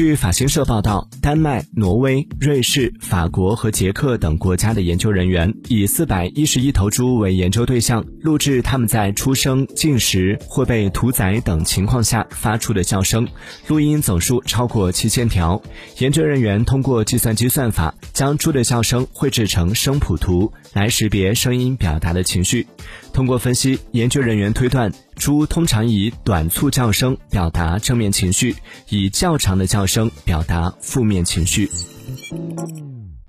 据法新社报道，丹麦、挪威、瑞士、法国和捷克等国家的研究人员以四百一十一头猪为研究对象，录制它们在出生、进食或被屠宰等情况下发出的叫声，录音总数超过七千条。研究人员通过计算机算法，将猪的叫声绘制成声谱图，来识别声音表达的情绪。通过分析，研究人员推断，猪通常以短促叫声表达正面情绪，以较长的叫声表达负面情绪。